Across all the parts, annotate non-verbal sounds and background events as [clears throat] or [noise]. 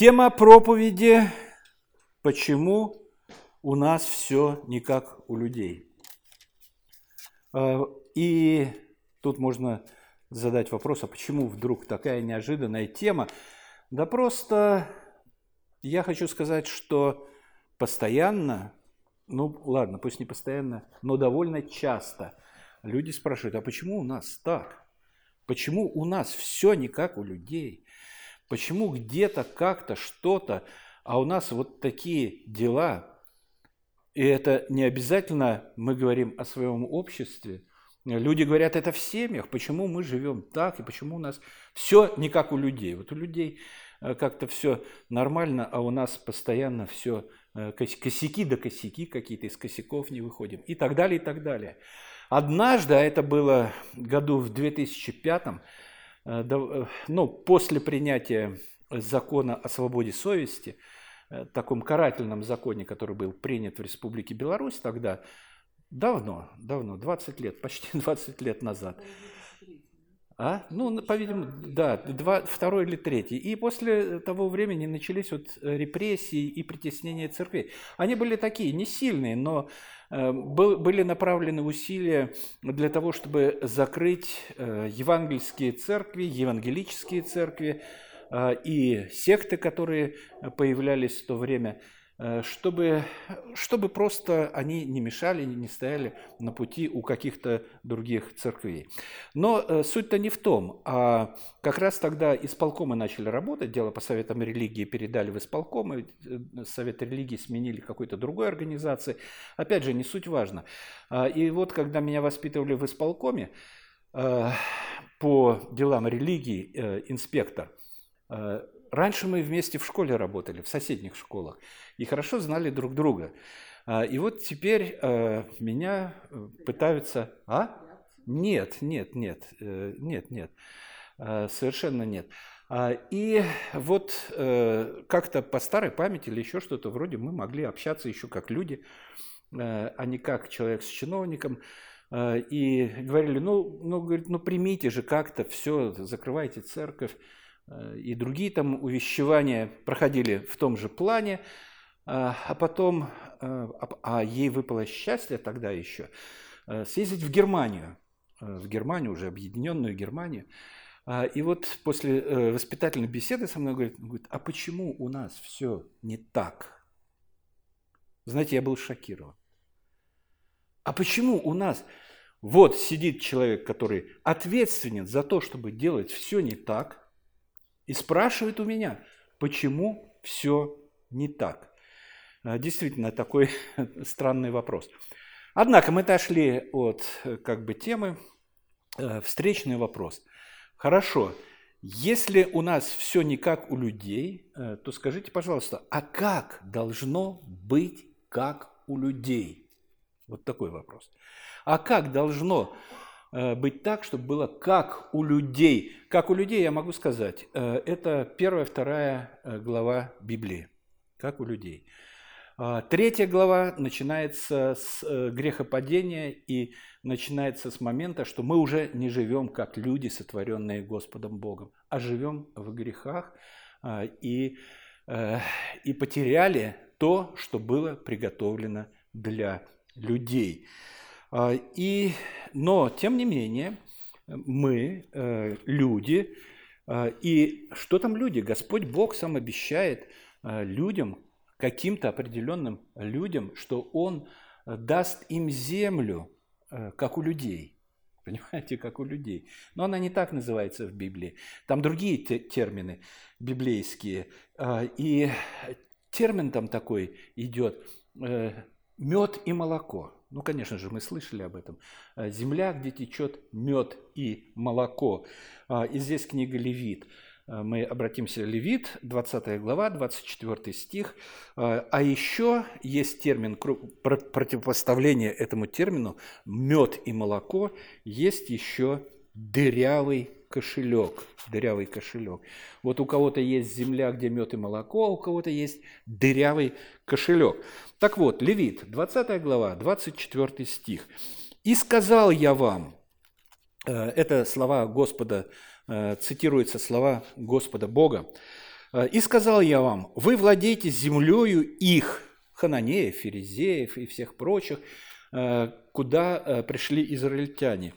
Тема проповеди «Почему у нас все не как у людей?» а, И тут можно задать вопрос, а почему вдруг такая неожиданная тема? Да просто я хочу сказать, что постоянно, ну ладно, пусть не постоянно, но довольно часто люди спрашивают, а почему у нас так? Почему у нас все не как у людей? Почему где-то как-то что-то, а у нас вот такие дела? И это не обязательно мы говорим о своем обществе. Люди говорят это в семьях, почему мы живем так и почему у нас все не как у людей. Вот у людей э, как-то все нормально, а у нас постоянно все э, косяки да косяки какие-то, из косяков не выходим и так далее, и так далее. Однажды, а это было году в 2005, э, э, ну, после принятия закона о свободе совести, э, таком карательном законе, который был принят в Республике Беларусь тогда, давно, давно, 20 лет, почти [laughs] 20 лет назад. А? Ну, по-видимому, да, два, второй или третий. И после того времени начались вот репрессии и притеснения церквей. Они были такие, не сильные, но Э, были направлены усилия для того, чтобы закрыть э, евангельские церкви, евангелические церкви э, и секты, которые появлялись в то время – Э, чтобы, чтобы просто они не мешали, не стояли на пути у каких-то других церквей. Но э, суть-то не в том, а как раз тогда исполкомы начали работать, дело по советам религии передали в исполкомы, э, совет религии сменили какой-то другой организации. Опять же, не суть важно. А, и вот когда меня воспитывали в исполкоме, по делам религии инспектор, раньше мы вместе в школе работали, в соседних школах и хорошо знали друг друга. А, и вот теперь э, меня э, пытаются... А? Нет, нет, нет, э, нет, нет, совершенно нет. А, и вот как-то по старой памяти или еще что-то вроде мы могли общаться еще как люди, а не как человек с чиновником. И говорили, ну, ну, говорит, ну примите же как-то все, закрывайте церковь. И другие там увещевания проходили в том же плане. А, а потом, э, а ей выпало счастье тогда еще, э, съездить в Германию, э, в Германию, уже объединенную Германию. И вот после воспитательной беседы со мной говорит, говорит, а почему у нас все не так? Знаете, я был шокирован. А почему у нас вот сидит человек, который ответственен за то, чтобы делать все не так, и спрашивает у меня, почему все не так? Э, действительно, такой [laughs] странный вопрос. Однако мы отошли от э, как бы темы. Э, встречный вопрос. Хорошо, если у нас все не как у людей, то скажите, пожалуйста, а как должно быть как у людей? Вот такой вопрос. А как должно быть так, чтобы было как у людей? Как у людей, я могу сказать, это первая, вторая глава Библии. Как у людей. А, третья глава начинается с э, грехопадения и начинается с момента, что мы уже не живем как люди, сотворенные Господом Богом, а живем в грехах и, э, и потеряли то, что было приготовлено для людей. А, и, но, тем не менее, мы, э, люди, и что там люди? Господь Бог сам обещает людям, каким-то определенным людям, что Он э, даст им землю, э, как у людей. [laughs] Понимаете, как у людей. Но она не так называется в Библии. Там другие термины библейские. А, и термин там такой идет мед и молоко. Ну, конечно же, мы слышали об этом. Земля, где течет мед и молоко. А, и здесь книга Левит. Э, мы обратимся Левит, 20 глава, 24 стих. Э, а еще есть термин противопоставления этому термину мед и молоко, есть еще дырявый кошелек. Дырявый кошелек. Вот у кого-то есть земля, где мед и молоко, а у кого-то есть дырявый кошелек. Так вот, Левит, 20 глава, 24 стих. «И сказал я вам», э, это слова Господа Э, цитируются слова Господа Бога. И сказал я вам, вы владеете землею их, хананеев, ферезеев и всех прочих, куда пришли израильтяне.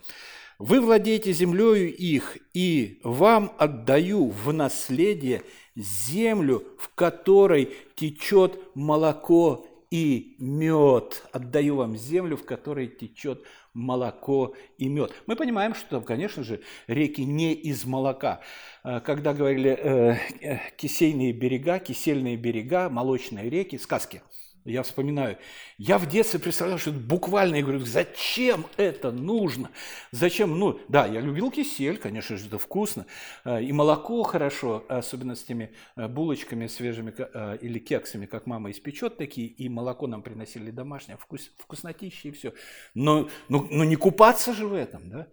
Вы владеете землею их, и вам отдаю в наследие землю, в которой течет молоко и мед. Отдаю вам землю, в которой течет молоко и мед. Мы понимаем, что, конечно же, реки не из молока. А, когда говорили э, э, кисельные берега, кисельные берега, молочные реки, сказки – я вспоминаю, я в детстве представлял, что это буквально, я говорю, зачем это нужно? Зачем? Ну, да, я любил кисель, конечно же, это вкусно. А, и молоко хорошо, особенно с теми а, булочками свежими а, или кексами, как мама испечет такие, и молоко нам приносили домашнее, вкус, вкуснотище и все. Но, но, но не купаться же в этом, да?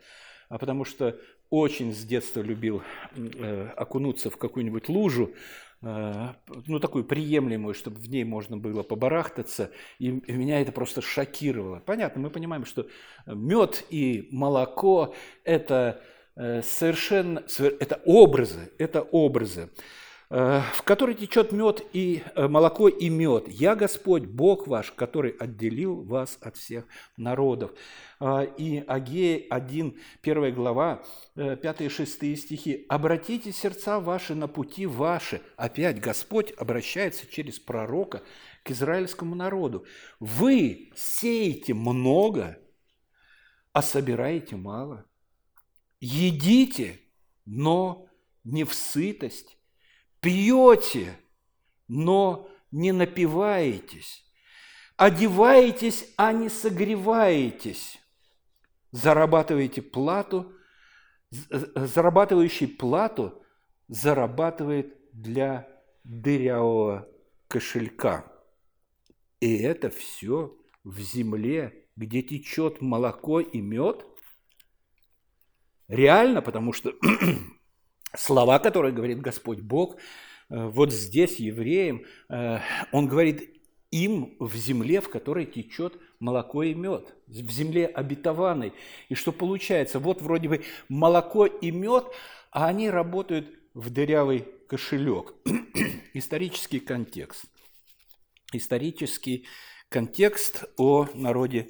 А потому что очень с детства любил э, окунуться в какую-нибудь лужу, Э, ну, такую приемлемую, чтобы в ней можно было побарахтаться, и меня это просто шокировало. Понятно, мы понимаем, что мед и молоко – это э, совершенно, это образы, это образы. Э, в которой течет мед и э, молоко и мед. Я Господь, Бог ваш, который отделил вас от всех народов. Э, и Агея 1, 1 глава, 5 и 6 стихи. «Обратите сердца ваши на пути ваши». Опять Господь обращается через пророка к израильскому народу. «Вы сеете много, а собираете мало. Едите, но не в сытость, пьете, но не напиваетесь, одеваетесь, а не согреваетесь, зарабатываете плату, зарабатывающий плату зарабатывает для дырявого кошелька. И это все в земле, где течет молоко и мед? Реально, потому что слова, которые говорит Господь Бог, э, вот здесь евреям, э, Он говорит им в земле, в которой течет молоко и мед, в земле обетованной. И что получается? Вот вроде бы молоко и мед, а они работают в дырявый кошелек. [clears throat] Исторический контекст. Исторический контекст о народе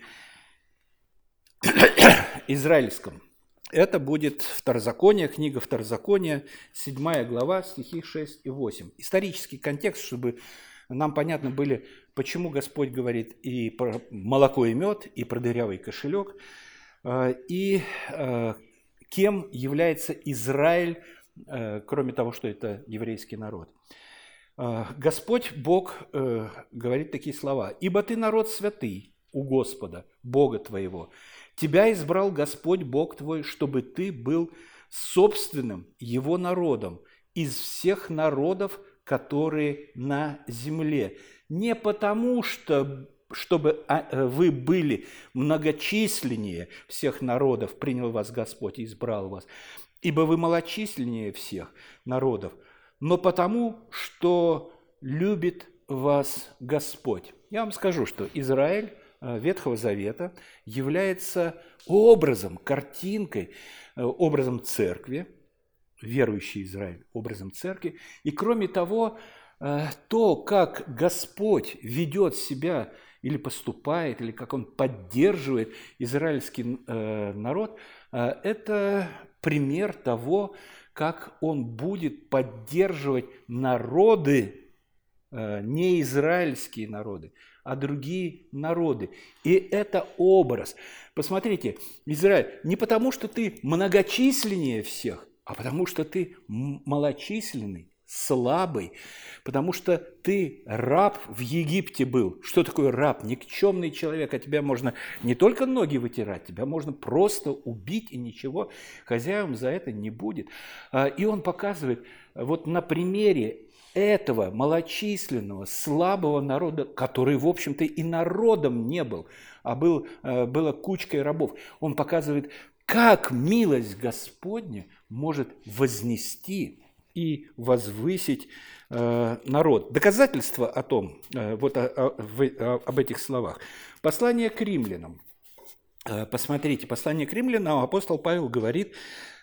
[clears throat] израильском – это будет Второзаконие, книга Второзакония, 7 глава, стихи 6 и 8. Исторический контекст, чтобы нам понятно были, почему Господь говорит и про молоко и мед, и про дырявый кошелек, э, и э, кем является Израиль, э, кроме того, что это еврейский народ. Господь Бог говорит такие слова. «Ибо ты народ святый у Господа, Бога твоего, Тебя избрал Господь Бог твой, чтобы ты был собственным Его народом из всех народов, которые на земле. Не потому, что чтобы а, э, вы были многочисленнее всех народов, принял вас Господь и избрал вас, ибо вы малочисленнее всех народов, но потому, что любит вас Господь. Я вам скажу, что Израиль Ветхого Завета является образом, картинкой, э, образом церкви, верующий Израиль, образом церкви. И кроме того, э, то, как Господь ведет себя или поступает, или как Он поддерживает израильский народ, это пример того, как Он будет поддерживать народы, не израильские народы, а другие народы. И это образ. Посмотрите, Израиль, не потому что ты многочисленнее всех, а потому что ты малочисленный, слабый, потому что ты раб в Египте был. Что такое раб? Никчемный человек, а тебя можно не только ноги вытирать, тебя можно просто убить, и ничего хозяевам за это не будет. А, и он показывает вот на примере этого малочисленного, слабого народа, который, в общем-то, и народом не был, а был, э, была кучкой рабов. Он показывает, как милость Господня может вознести и возвысить э, народ. Доказательство о том, э, вот о, о, об этих словах. Послание к римлянам. Посмотрите, послание к римлянам апостол Павел говорит,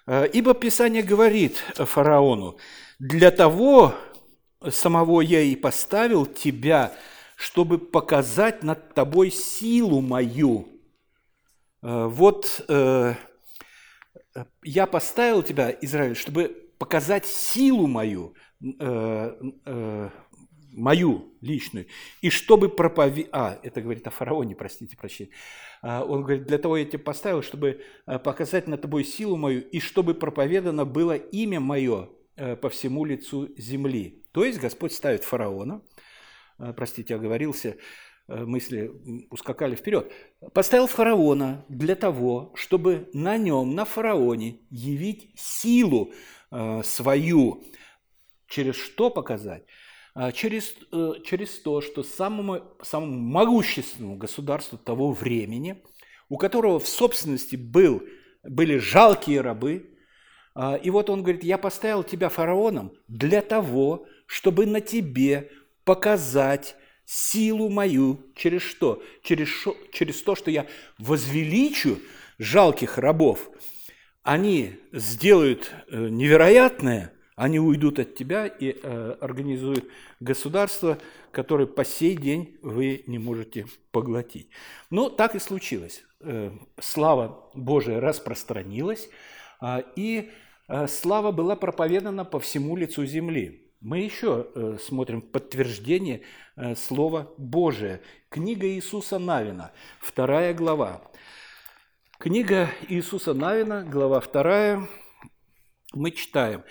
«Ибо Писание говорит фараону, для того самого я и поставил тебя, чтобы показать над тобой силу мою. Э, вот э, я поставил тебя, Израиль, чтобы показать силу мою, э, мою личную, и чтобы проповедовать... А, это говорит о фараоне, простите, прощения. Он говорит, для того я тебя поставил, чтобы показать над тобой силу мою, и чтобы проповедано было имя мое по всему лицу земли. То есть Господь ставит фараона, простите, оговорился, Э, мысли ускакали вперед, поставил фараона для того, чтобы на нем, на фараоне, явить силу э, свою. Через что показать? А, через, э, через то, что самому, самому могущественному государству того времени, у которого в собственности был, были жалкие рабы, а, и вот он говорит, я поставил тебя фараоном для того, чтобы на тебе показать силу мою через что? Через, шо, через то, что я возвеличу жалких рабов. Они сделают э, невероятное, они уйдут от тебя и э, организуют государство, которое по сей день вы не можете поглотить. Но так и случилось. Э, слава Божия распространилась, э, и э, слава была проповедана по всему лицу земли. Мы еще э, смотрим подтверждение э, Слова Божия. Книга Иисуса Навина, вторая глава. Книга Иисуса Навина, глава вторая, мы читаем.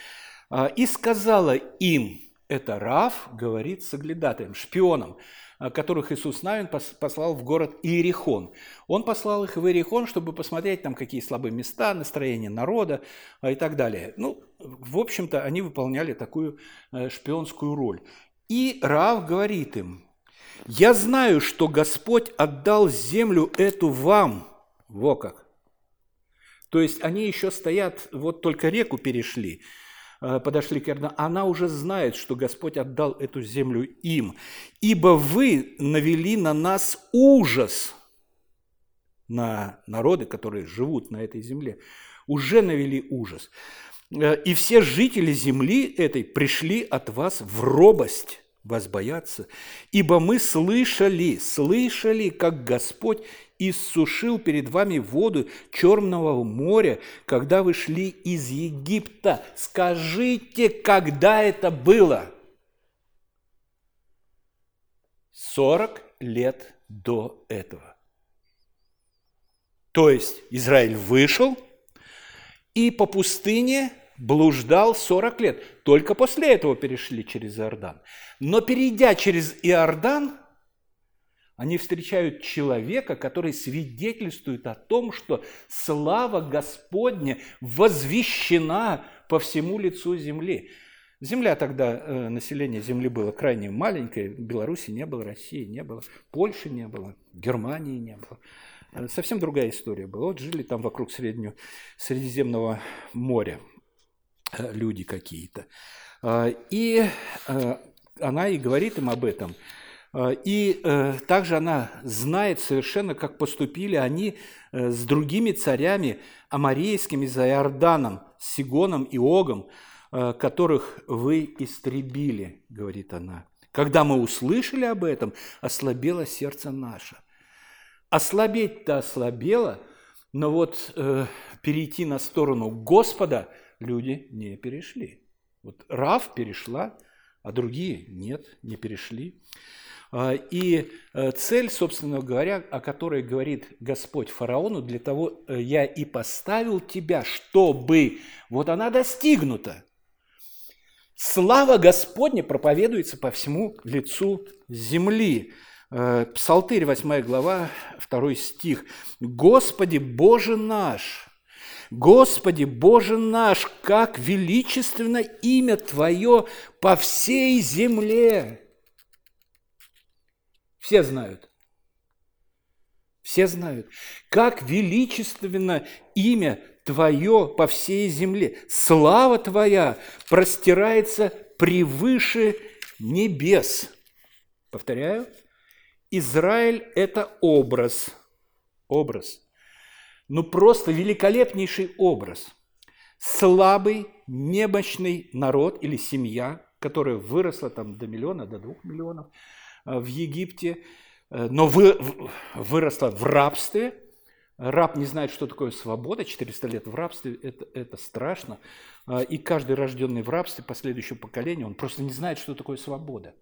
«А, «И сказала им, это Рав, говорит соглядатаем, шпионам, Э, которых Иисус Навин послал в город Иерихон. Он послал их в Иерихон, чтобы посмотреть там, какие слабые места, настроение народа э, и так далее. Ну, в общем-то, они выполняли такую э, шпионскую роль. И Рав говорит им, «Я знаю, что Господь отдал землю эту вам». Во как! То есть они еще стоят, вот только реку перешли – Э, подошли к Иордану, она уже знает, что Господь отдал эту землю им. «Ибо вы навели на нас ужас» на народы, которые живут на этой земле, уже навели ужас. Э, «И все жители земли этой пришли от вас в робость» вас бояться, ибо мы слышали, слышали, как Господь иссушил перед вами воду Черного моря, когда вы шли из Египта. Скажите, когда это было? 40 лет до этого. То есть Израиль вышел и по пустыне блуждал 40 лет. Только после этого перешли через Иордан. Но перейдя через Иордан, они встречают человека, который свидетельствует о том, что слава Господня возвещена по всему лицу земли. Земля тогда, э, население земли было крайне маленькое, Беларуси не было, России не было, Польши не было, Германии не было. Э, совсем другая история была. Вот жили там вокруг Среднего, Средиземного моря э, люди какие-то. И она и говорит им об этом – Э, и э, также она знает совершенно, как поступили они э, с другими царями амарейскими за Иорданом, Сигоном и Огом, которых вы истребили, говорит она. Когда мы услышали об этом, ослабело сердце наше. Ослабеть-то ослабело, но вот э, перейти на сторону Господа люди не перешли. Вот Рав перешла, а другие нет, не перешли. А, и э, цель, собственно говоря, о которой говорит Господь фараону, для того э, я и поставил тебя, чтобы вот она достигнута. Слава Господня проповедуется по всему лицу земли. Э, Псалтырь, 8 глава, 2 стих. «Господи, Боже наш, Господи, Боже наш, как величественно имя Твое по всей земле!» Все знают. Все знают, как величественно имя Твое по всей земле. Слава Твоя простирается превыше небес. Повторяю, Израиль – это образ. Образ. Ну, просто великолепнейший образ. Слабый, немощный народ или семья – которая выросла там до миллиона, до двух миллионов в Египте, но вы, выросла в рабстве. Раб не знает, что такое свобода, 400 лет в рабстве, это, это страшно. И каждый рожденный в рабстве, последующее поколение, он просто не знает, что такое свобода.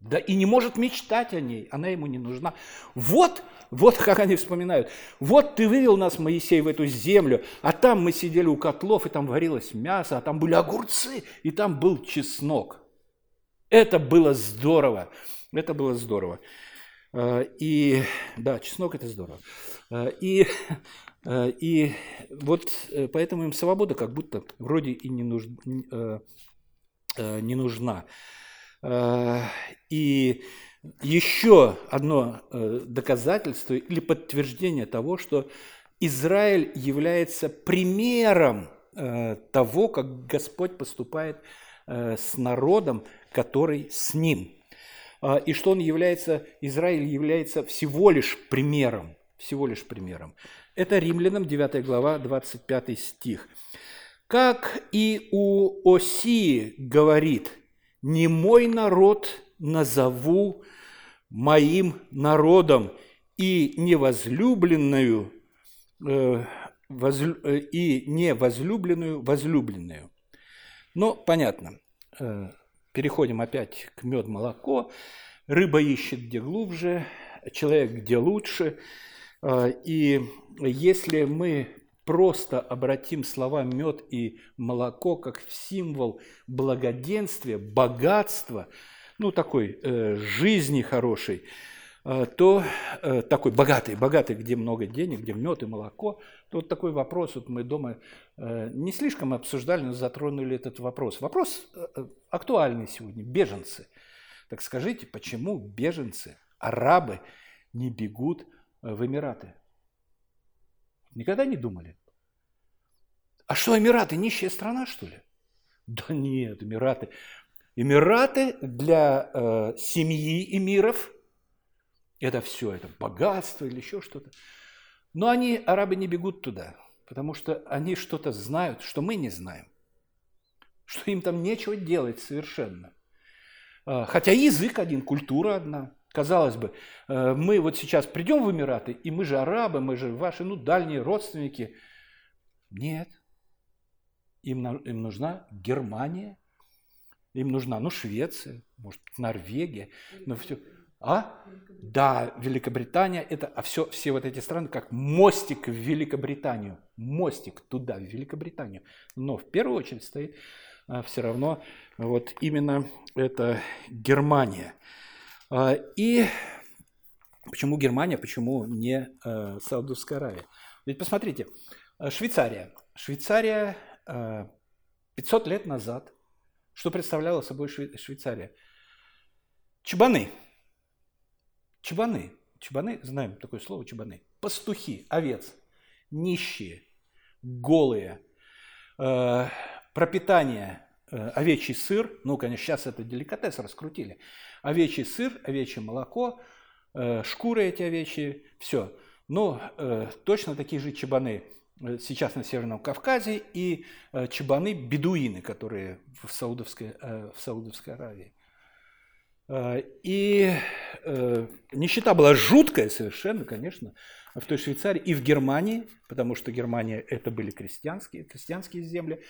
Да и не может мечтать о ней, она ему не нужна. Вот, вот как они вспоминают. Вот ты вывел нас, Моисей, в эту землю, а там мы сидели у котлов, и там варилось мясо, а там были огурцы, и там был чеснок. Это было здорово, это было здорово. Э, и да, чеснок это здорово. Э, и, э, и вот поэтому им свобода как будто вроде и не, нуж, не нужна. Э, и еще одно э, доказательство или подтверждение того, что Израиль является примером э, того, как Господь поступает с народом, который с ним. И что он является, Израиль является всего лишь примером, всего лишь примером. Это Римлянам 9 глава, 25 стих. Как и у Осии говорит – не мой народ назову моим народом и невозлюбленную э, э, и невозлюбленную возлюбленную. Но понятно. Э, переходим опять к мед молоко. Рыба ищет где глубже, человек где лучше. И если мы просто обратим слова мед и молоко как символ благоденствия, богатства, ну такой э, жизни хорошей, э, то э, такой богатый, богатый, где много денег, где мед и молоко, то вот такой вопрос, вот мы дома э, не слишком обсуждали, но затронули этот вопрос. Вопрос э, э актуальный сегодня, беженцы. Так скажите, почему беженцы, арабы не бегут в Эмираты? Никогда не думали? А что, Эмираты нищая страна, что ли? Да нет, Эмираты. Эмираты для э, семьи эмиров – это все, это богатство или еще что-то. Но они, арабы, не бегут туда, потому что они что-то знают, что мы не знаем. Что им там нечего делать совершенно. А, хотя язык один, культура одна. Казалось бы, э, мы вот сейчас придем в Эмираты, и мы же арабы, мы же ваши ну, дальние родственники. Нет, им, им нужна Германия, им нужна, ну, Швеция, может, Норвегия, но все. А? Да, Великобритания, это, а все, все вот эти страны как мостик в Великобританию, мостик туда, в Великобританию. Но в первую очередь стоит а, все равно вот именно это Германия. А, и почему Германия, почему не а, Саудовская Аравия? Ведь посмотрите, Швейцария. Швейцария 500 лет назад, что представляла собой Швейцария? Чебаны. Чебаны. Чебаны, знаем такое слово чебаны. Пастухи, овец, нищие, голые, э, пропитание, э, овечий сыр, ну, конечно, сейчас это деликатес раскрутили, овечий сыр, овечье молоко, э, шкуры эти овечьи, все. Э, точно такие же чебаны Э, сейчас на Северном Кавказе, и э, чебаны бедуины, которые в Саудовской, э, в Саудовской Аравии. И нищета была жуткая совершенно, конечно, в той Швейцарии и в Германии, потому что Германия это были крестьянские, крестьянские земли.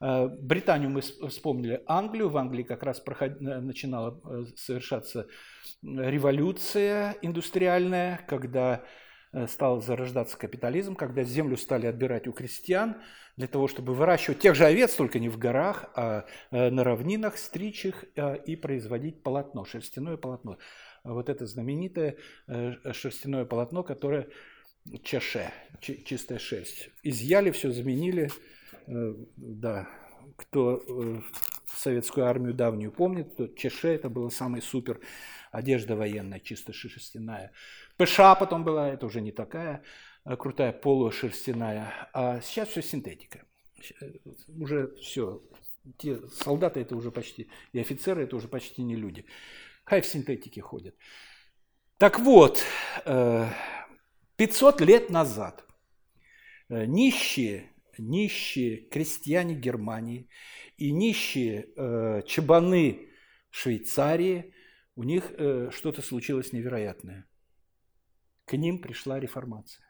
Британию мы вспомнили Англию. В Англии как раз проход... начинала совершаться революция индустриальная, когда Э, стал зарождаться капитализм, когда землю стали отбирать у крестьян для того, чтобы выращивать тех же овец, только не в горах, а э, на равнинах, стричь их э, и производить полотно, шерстяное полотно. Вот это знаменитое шерстяное полотно, которое чаше, чистая шерсть. Изъяли все, заменили. Да, кто советскую армию давнюю помнит, то чеше это было самый супер одежда военная, чисто шерстяная. ПШ потом была, это уже не такая э, крутая полушерстяная, а сейчас все синтетика. Э, уже все, те солдаты это уже почти, и офицеры это уже почти не люди. Хай в синтетике ходят. Так вот, 500 э, лет назад нищие нищие крестьяне Германии и нищие чабаны Швейцарии, у них что-то случилось невероятное. К ним пришла реформация.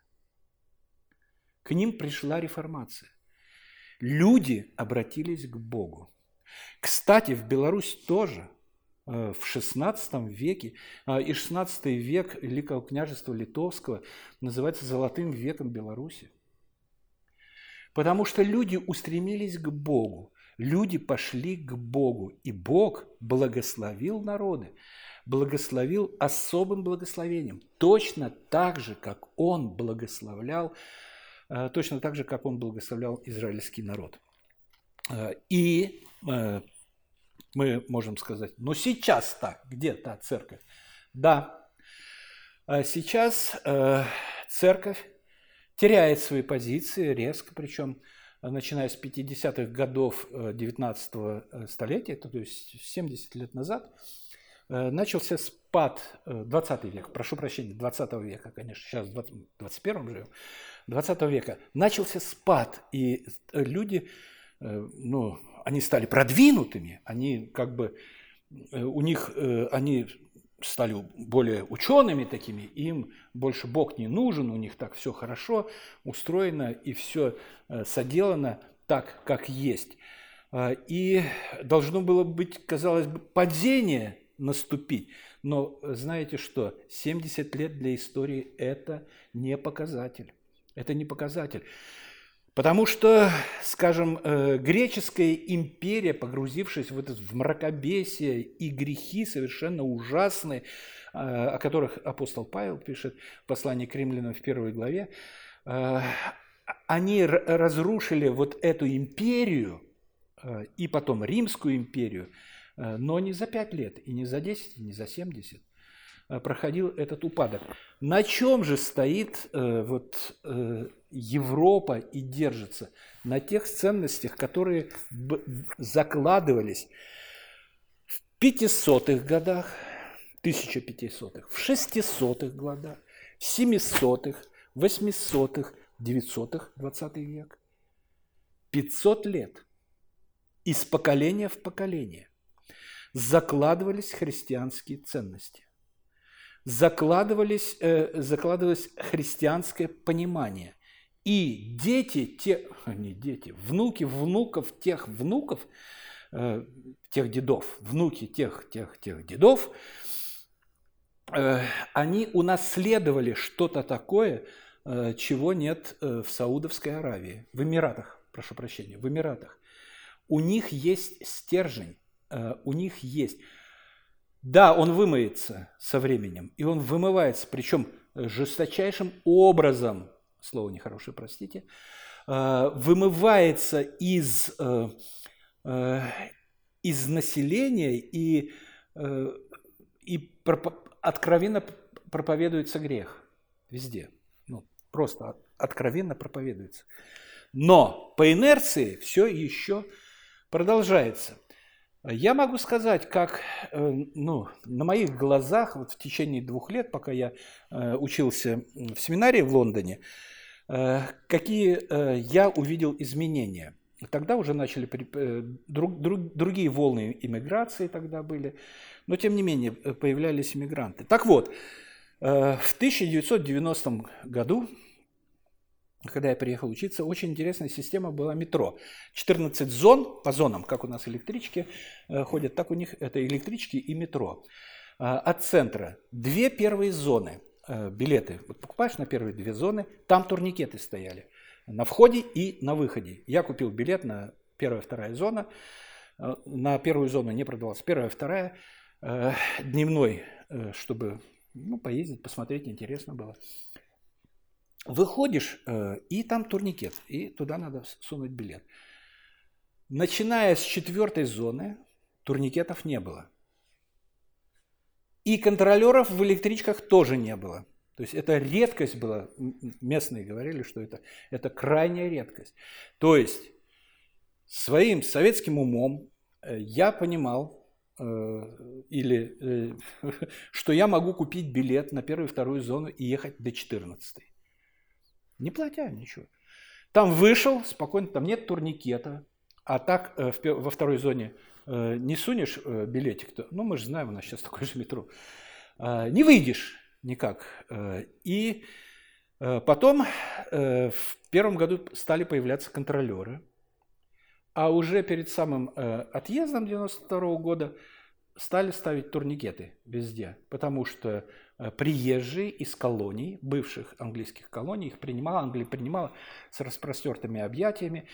К ним пришла реформация. Люди обратились к Богу. Кстати, в Беларусь тоже э, в XVI веке, э, и XVI век Великого княжества Литовского называется золотым веком Беларуси. Потому что люди устремились к Богу, люди пошли к Богу, и Бог благословил народы, благословил особым благословением, точно так же, как Он благословлял, э, точно так же, как Он благословлял израильский народ. И Э, мы можем сказать, но сейчас так, где та церковь? Да, сейчас э, церковь теряет свои позиции резко, причем начиная с 50-х годов 19 э, столетия, то есть 70 лет назад, начался спад, 20 век, прошу прощения, 20 века, конечно, сейчас в 21 живем, 20 века, начался спад, и люди, ну, они стали продвинутыми, они как бы, э, у них, э, они стали более учеными такими, им больше Бог не нужен, у них так все хорошо устроено и все э, соделано так, как есть. И должно было быть, казалось бы, падение наступить. Но знаете что, 70 лет для истории – это не показатель. Это не показатель. Потому что, скажем, э, греческая империя, погрузившись в, этот, в мракобесие и грехи совершенно ужасные, э, о которых апостол Павел пишет в послании к римлянам в первой главе, э, они разрушили вот эту империю и потом Римскую империю, но не за пять лет, и не за 10, и не за 70 проходил этот упадок. На чем же стоит вот Европа и держится на тех ценностях, которые закладывались в 500-х годах, 1500-х, в 600-х годах, 700-х, 800-х, 900-х, 20 век. 500 лет из поколения в поколение закладывались христианские ценности закладывались, э, закладывалось христианское понимание. И дети, те, [laughs] не дети, внуки внуков тех внуков, э, тех дедов, внуки тех, тех, тех дедов, э, они унаследовали что-то такое, э, чего нет э, в Саудовской Аравии, в Эмиратах, прошу прощения, в Эмиратах. У них есть стержень, у них есть. Да, он вымоется со временем, и он вымывается, причем жесточайшим образом, слово нехорошее, простите, э, вымывается из, э, э, из населения и, и откровенно проповедуется грех везде. Ну, просто откровенно проповедуется. Но по инерции все еще продолжается. Я могу сказать, как ну, на моих глазах вот в течение двух лет, пока я учился в семинарии в Лондоне, Э, какие э, я увидел изменения. Тогда уже начали э, друг, друг, другие волны иммиграции тогда были, но тем не менее появлялись иммигранты. Так вот, в 1990 году, когда я приехал учиться, очень интересная система была метро. 14 зон по зонам, как у нас электрички ходят, так у них это электрички и метро. От центра две первые зоны – Э, билеты. Вот покупаешь на первые две зоны, там турникеты стояли на входе и на выходе. Я купил билет на первая, вторая зона. Э, на первую зону не продавалась. Первая, вторая, э, дневной, чтобы ну, поездить, посмотреть, интересно было. Выходишь, и там турникет, и туда надо сунуть билет. Начиная с четвертой зоны, турникетов не было. И контролеров в электричках тоже не было. То есть это редкость была, местные говорили, что это, это крайняя редкость. То есть своим советским умом э, я понимал, э, или э, [laughs] что я могу купить билет на первую и вторую зону и ехать до 14. Не платя ничего. Там вышел, спокойно, там нет турникета, а так э, во второй зоне э, не сунешь э, билетик, то, ну мы же знаем, у нас сейчас такое же метро, не выйдешь никак. И потом в первом году стали появляться контролеры, а уже перед самым отъездом 92 года стали ставить турникеты везде, потому что приезжие из колоний, бывших английских колоний, их принимала, Англия принимала с распростертыми объятиями,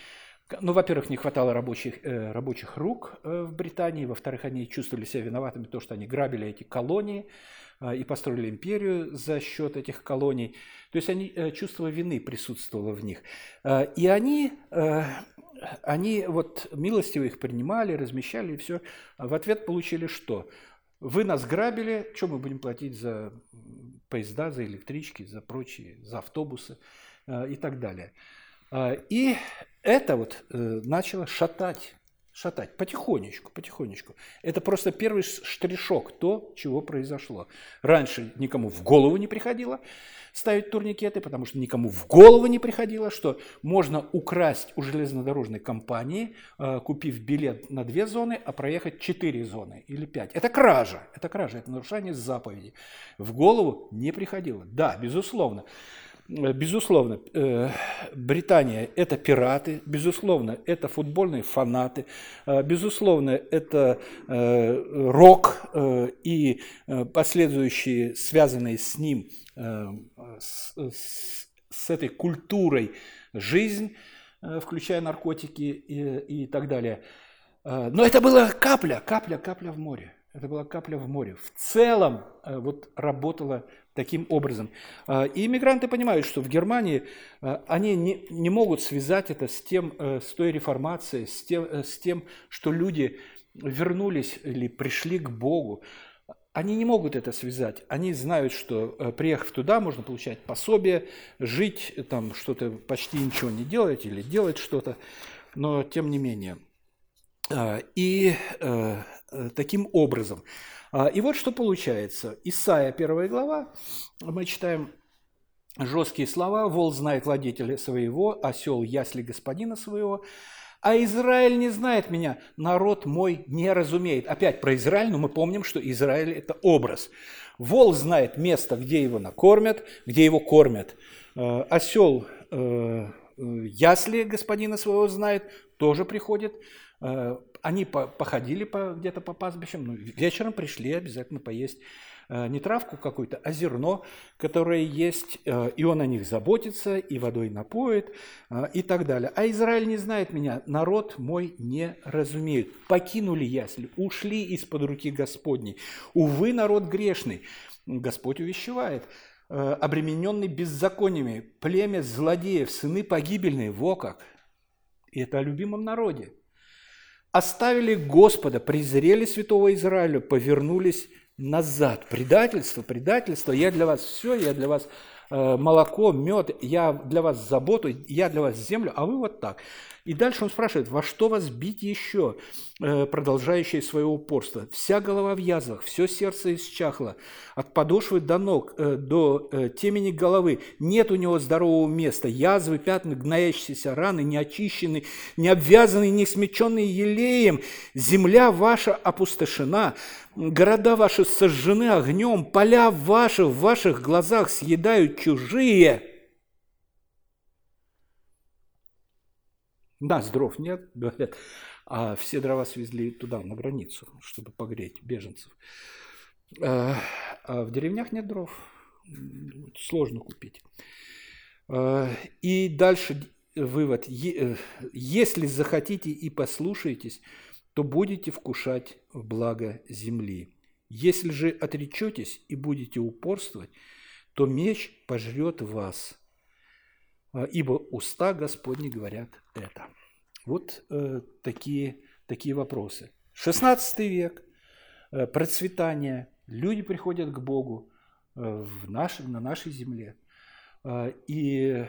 ну, во-первых, не хватало рабочих, э, рабочих рук э, в Британии, во-вторых, они чувствовали себя виноватыми, то, что они грабили эти колонии э, и построили империю за счет этих колоний. То есть они, э, чувство вины присутствовало в них. Э, и они, э, они вот милостиво их принимали, размещали и все. А в ответ получили что? Вы нас грабили, что мы будем платить за поезда, за электрички, за прочие, за автобусы э, и так далее. Э, и это вот э, начало шатать, шатать потихонечку, потихонечку. Это просто первый штришок, то, чего произошло. Раньше никому в голову не приходило ставить турникеты, потому что никому в голову не приходило, что можно украсть у железнодорожной компании, э, купив билет на две зоны, а проехать четыре зоны или пять. Это кража, это кража, это нарушение заповеди. В голову не приходило. Да, безусловно. Э, безусловно, э, Британия – это пираты, безусловно, это футбольные фанаты, э, безусловно, это рок и последующие, связанные с ним, с, с этой культурой жизнь, включая наркотики и, и так далее. Но это была капля, капля, капля в море. Это была капля в море. В целом вот работала таким образом. А, и иммигранты понимают, что в Германии а, они не, не могут связать это с, тем, э, с той реформацией, с тем, э, с тем, что люди вернулись или пришли к Богу. Они не могут это связать. Они знают, что э, приехав туда, можно получать пособие, жить, там что-то почти ничего не делать или делать что-то, но тем не менее. А, и таким образом а, и вот что получается. Исайя, первая глава, мы читаем жесткие слова. «Вол знает владетеля своего, осел ясли господина своего, а Израиль не знает меня, народ мой не разумеет». Опять про Израиль, но мы помним, что Израиль – это образ. Вол знает место, где его накормят, где его кормят. Э, осел э, ясли господина своего знает, тоже приходит э, они походили по, где-то по пастбищам, но вечером пришли обязательно поесть э, не травку какую-то, а зерно, которое есть, э, и он о них заботится, и водой напоит, э, и так далее. А Израиль не знает меня, народ мой не разумеет. Покинули ясли, ушли из-под руки Господней. Увы, народ грешный. Господь увещевает обремененный беззакониями, племя злодеев, сыны погибельные, во как. И это о любимом народе оставили Господа, презрели святого Израиля, повернулись назад. Предательство, предательство. Я для вас все, я для вас молоко, мед, я для вас заботу, я для вас землю, а вы вот так. И дальше он спрашивает, во что вас бить еще, э, продолжающее свое упорство? Вся голова в язвах, все сердце исчахло, от подошвы до ног, э, до э, темени головы. Нет у него здорового места, язвы, пятна, гноящиеся раны, не очищены, не обвязаны, не смеченные елеем. Земля ваша опустошена, города ваши сожжены огнем, поля ваши в ваших глазах съедают чужие – Нас дров нет, [laughs] говорят, а все дрова свезли туда, на границу, чтобы погреть беженцев. А, а в деревнях нет дров, сложно купить. А, и дальше вывод. Э, если захотите и послушаетесь, то будете вкушать благо земли. Если же отречетесь и будете упорствовать, то меч пожрет вас – а, ибо уста Господни говорят это. Вот э, такие, такие вопросы. 16 век, э, процветание, люди приходят к Богу э, в наш, на нашей земле, э, и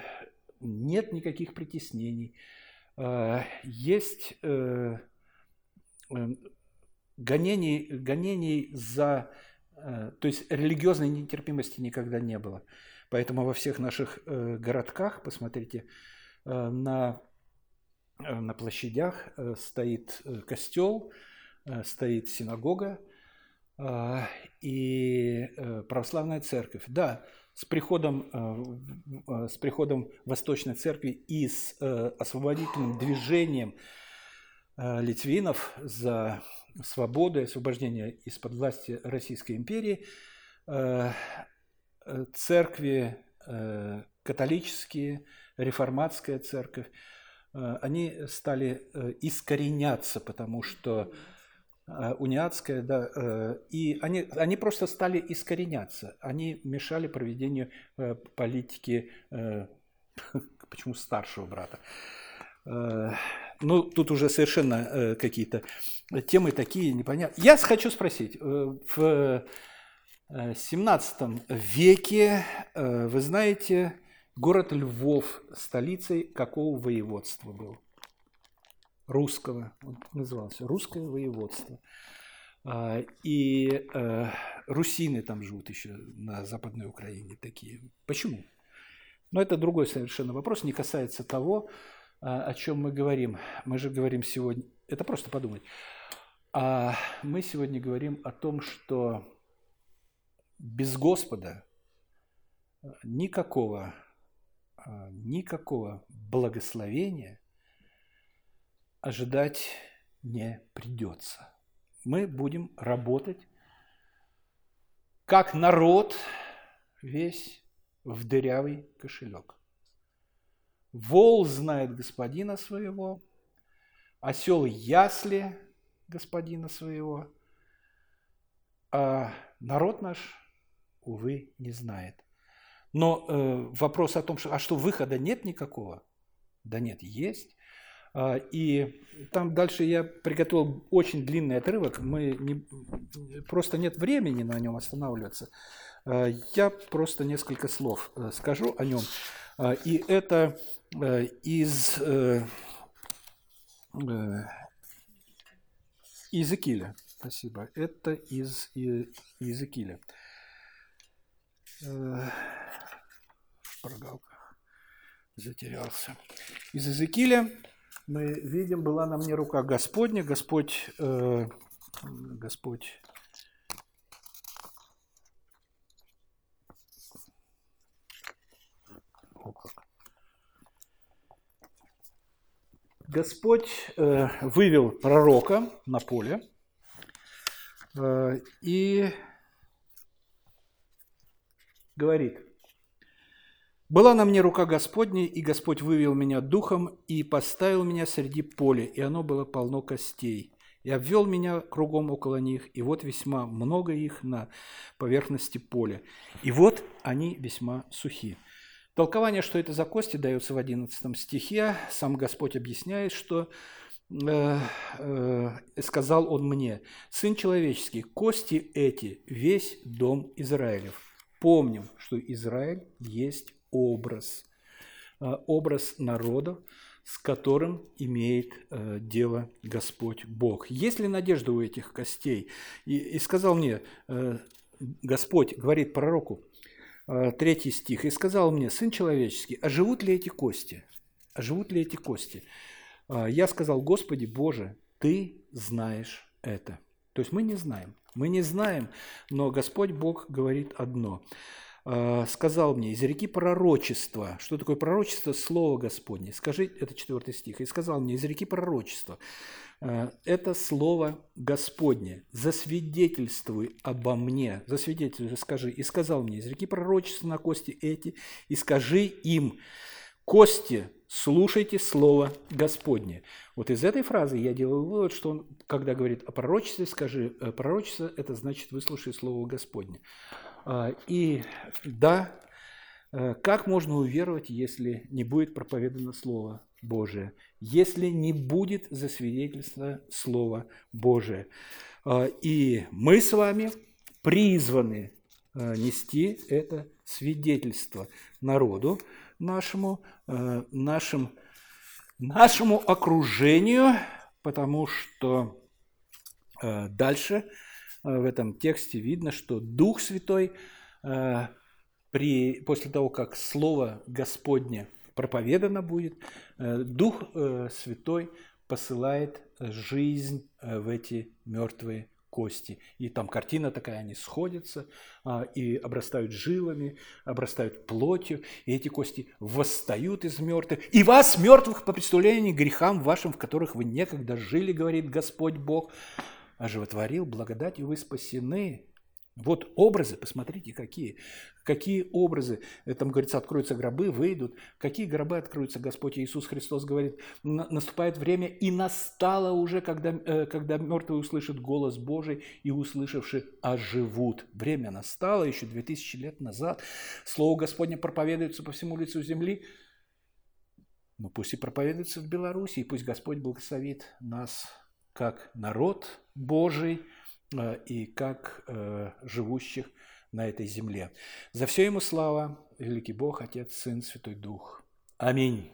нет никаких притеснений. Э, есть э, гонений, гонений за... Э, то есть религиозной нетерпимости никогда не было. Поэтому во всех наших э, городках, посмотрите, на, на площадях стоит костел, стоит синагога и православная церковь. Да, с приходом, с приходом Восточной Церкви и с освободительным движением литвинов за свободу и освобождение из-под власти Российской империи, церкви католические, реформатская церковь, э, они стали э, искореняться, потому что э, униатская, да, и они, они просто стали искореняться. Они мешали проведению политики, [laughs] почему старшего брата. Ну, тут уже совершенно какие-то темы такие непонятные. Я хочу спросить, в 17 веке, вы знаете, Город Львов столицей какого воеводства был? Русского. Он назывался Русское воеводство. А, и э, русины там живут еще на Западной Украине такие. Почему? Но это другой совершенно вопрос, не касается того, о чем мы говорим. Мы же говорим сегодня, это просто подумать. А мы сегодня говорим о том, что без Господа никакого а, никакого благословения ожидать не придется. Мы будем работать как народ весь в дырявый кошелек. Вол знает господина своего, осел ясли господина своего, а народ наш, увы, не знает. Но э, вопрос о том, что, а что выхода нет никакого? Да нет, есть. А, и там дальше я приготовил очень длинный отрывок, мы не, просто нет времени на нем останавливаться. А, я просто несколько слов э, скажу о нем. А, и это э, из э, Иезекииля. Спасибо. Это из Иезекииля прогалках затерялся. Из Иезекииля мы видим, была на мне рука Господня, Господь, э, Господь Господь э, вывел пророка на поле э, и говорит, была на мне рука Господня, и Господь вывел меня духом и поставил меня среди поля, и оно было полно костей. И обвел меня кругом около них, и вот весьма много их на поверхности поля. И вот они весьма сухи. Толкование, что это за кости, дается в 11 стихе. Сам Господь объясняет, что э, э, сказал он мне, «Сын человеческий, кости эти, весь дом Израилев». Помним, что Израиль есть образ, э, образ народа, с которым имеет э, дело Господь Бог. Есть ли надежда у этих костей? И, и сказал мне, э, Господь говорит пророку, третий стих, и сказал мне, сын человеческий, а живут ли эти кости? А живут ли эти кости? Я сказал, Господи Боже, Ты знаешь это. То есть мы не знаем. Мы не знаем, но Господь Бог говорит одно – Э, сказал мне, из реки пророчества. Что такое пророчество? Слово Господне. Скажи, это четвертый стих. И сказал мне, из реки пророчества. Э, это слово Господне. Засвидетельствуй обо мне. Засвидетельствуй, скажи. И сказал мне, из реки пророчества на кости эти. И скажи им, кости, слушайте слово Господне. Вот из этой фразы я делаю вывод, что он, когда говорит о пророчестве, скажи, э, пророчество – это значит выслушай слово Господне. А, и да, э, как можно уверовать, если не будет проповедано Слово Божие, если не будет засвидетельство Слова Божие? А, и мы с вами призваны э, нести это свидетельство народу нашему, э, нашим, нашему окружению, потому что дальше – в этом тексте видно, что Дух Святой э, при, после того, как Слово Господне проповедано будет. Э, Дух э, Святой посылает жизнь в эти мертвые кости. И там картина такая, они сходятся а, и обрастают жилами, обрастают плотью, и эти кости восстают из мертвых. И вас, мертвых, по представлению грехам вашим, в которых вы некогда жили, говорит Господь Бог, оживотворил, благодатью вы спасены. Вот образы, посмотрите, какие. Какие образы. Там говорится, откроются гробы, выйдут. Какие гробы откроются? Господь Иисус Христос говорит, наступает время, и настало уже, когда, э, когда мертвые услышат голос Божий, и услышавши оживут. Время настало, еще 2000 лет назад. Слово Господне проповедуется по всему лицу земли. Ну пусть и проповедуется в Беларуси, и пусть Господь благословит нас как народ Божий – Э, и как э, живущих на этой земле. За все ему слава, великий Бог, Отец, Сын, Святой Дух. Аминь.